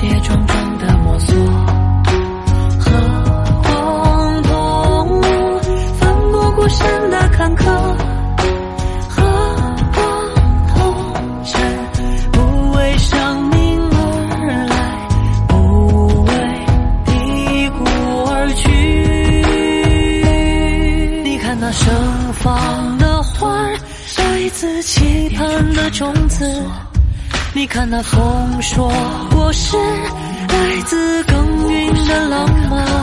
跌跌撞撞的摸索。和光同奋不顾身的坎坷，和光同尘不为生命而来，不为低谷而去。你看那盛放的花儿，来自期盼的种子。你看那丰硕是，来自耕耘的浪漫。